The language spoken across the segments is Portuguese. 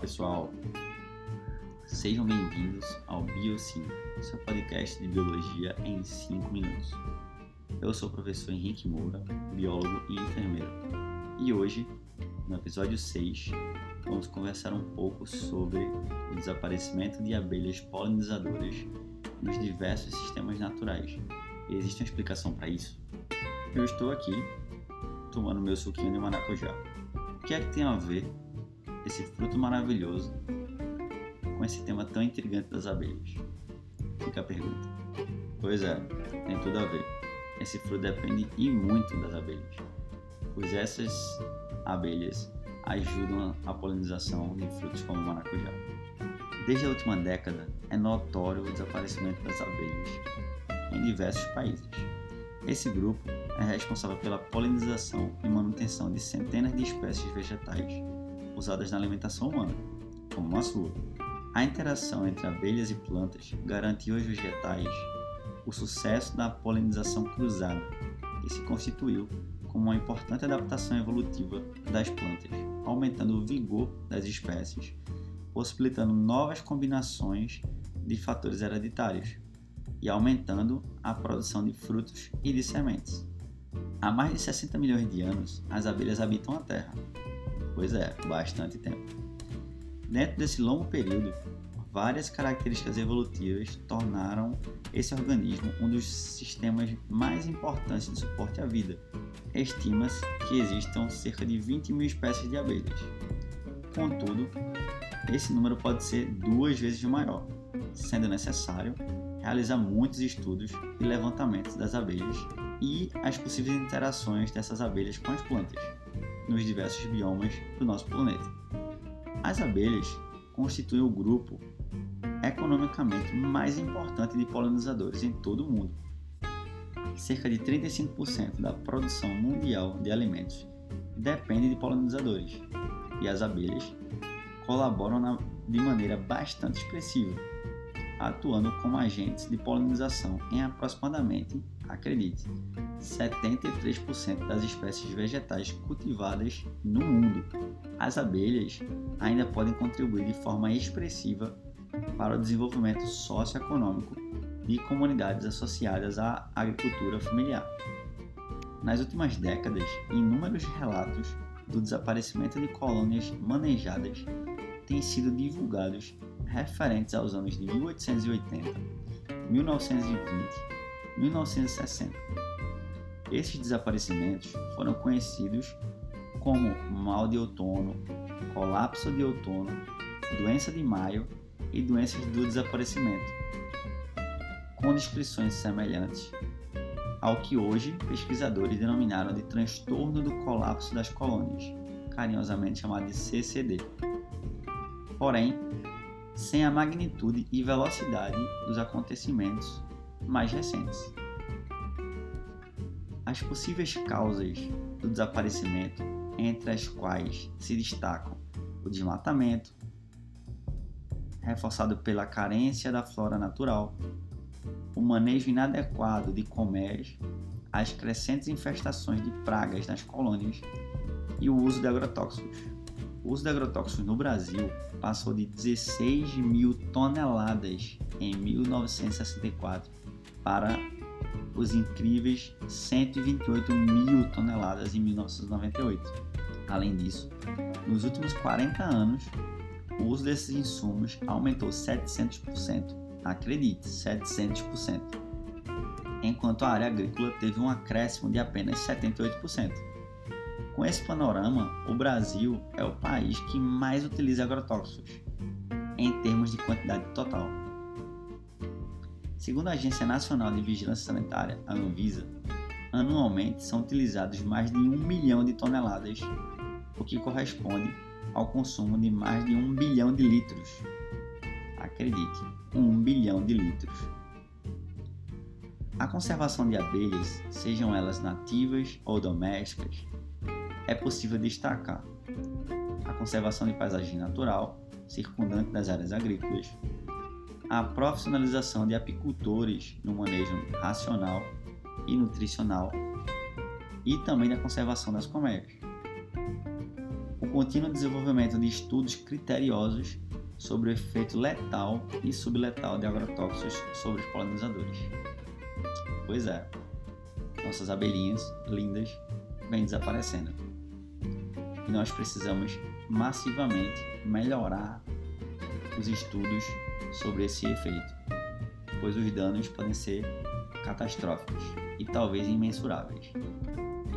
pessoal, sejam bem-vindos ao BioSim, seu podcast de biologia em 5 minutos. Eu sou o professor Henrique Moura, biólogo e enfermeiro, e hoje, no episódio 6, vamos conversar um pouco sobre o desaparecimento de abelhas polinizadoras nos diversos sistemas naturais. Existe uma explicação para isso? Eu estou aqui tomando meu suquinho de maracujá. O que é que tem a ver esse fruto maravilhoso com esse tema tão intrigante das abelhas? Fica a pergunta. Pois é, tem tudo a ver. Esse fruto depende e muito das abelhas, pois essas abelhas ajudam a polinização de frutos como o maracujá. Desde a última década, é notório o desaparecimento das abelhas em diversos países. Esse grupo é responsável pela polinização e manutenção de centenas de espécies vegetais usadas na alimentação humana, como a sua. A interação entre abelhas e plantas garantiu aos vegetais o sucesso da polinização cruzada, que se constituiu como uma importante adaptação evolutiva das plantas, aumentando o vigor das espécies, possibilitando novas combinações de fatores hereditários e aumentando a produção de frutos e de sementes. Há mais de 60 milhões de anos, as abelhas habitam a Terra. Pois é, bastante tempo. Dentro desse longo período, várias características evolutivas tornaram esse organismo um dos sistemas mais importantes de suporte à vida. Estima-se que existam cerca de 20 mil espécies de abelhas. Contudo, esse número pode ser duas vezes maior, sendo necessário realizar muitos estudos e levantamentos das abelhas e as possíveis interações dessas abelhas com as plantas nos diversos biomas do nosso planeta. As abelhas constituem o grupo economicamente mais importante de polinizadores em todo o mundo. Cerca de 35% da produção mundial de alimentos depende de polinizadores, e as abelhas colaboram na, de maneira bastante expressiva, atuando como agentes de polinização em aproximadamente, acredite, 73% das espécies vegetais cultivadas no mundo. As abelhas ainda podem contribuir de forma expressiva para o desenvolvimento socioeconômico de comunidades associadas à agricultura familiar. Nas últimas décadas, inúmeros relatos do desaparecimento de colônias manejadas têm sido divulgados referentes aos anos de 1880, 1920, 1960. Esses desaparecimentos foram conhecidos como mal de outono, colapso de outono, doença de maio e doenças do desaparecimento, com descrições semelhantes ao que hoje pesquisadores denominaram de transtorno do colapso das colônias, carinhosamente chamado de CCD. Porém, sem a magnitude e velocidade dos acontecimentos mais recentes. As possíveis causas do desaparecimento, entre as quais se destacam o desmatamento, reforçado pela carência da flora natural, o manejo inadequado de colmeias, as crescentes infestações de pragas nas colônias e o uso de agrotóxicos. O uso de agrotóxicos no Brasil passou de 16 mil toneladas em 1964 para os incríveis 128 mil toneladas em 1998. Além disso, nos últimos 40 anos, o uso desses insumos aumentou 700%. Acredite, 700%. Enquanto a área agrícola teve um acréscimo de apenas 78%. Com esse panorama, o Brasil é o país que mais utiliza agrotóxicos, em termos de quantidade total. Segundo a Agência Nacional de Vigilância Sanitária, a Anvisa, anualmente são utilizados mais de um milhão de toneladas, o que corresponde ao consumo de mais de um bilhão de litros. Acredite, um bilhão de litros. A conservação de abelhas, sejam elas nativas ou domésticas, é possível destacar a conservação de paisagem natural circundante das áreas agrícolas, a profissionalização de apicultores no manejo racional e nutricional e também da conservação das colmeias. O contínuo desenvolvimento de estudos criteriosos sobre o efeito letal e subletal de agrotóxicos sobre os polinizadores. Pois é, nossas abelhinhas lindas vêm desaparecendo. E nós precisamos massivamente melhorar os estudos sobre esse efeito, pois os danos podem ser catastróficos e talvez imensuráveis.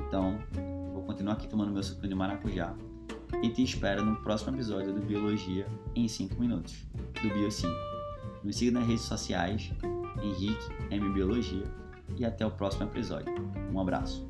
Então, vou continuar aqui tomando meu suco de maracujá e te espero no próximo episódio do Biologia em 5 minutos, do Bio 5. Me siga nas redes sociais, Henrique M Biologia, e até o próximo episódio. Um abraço.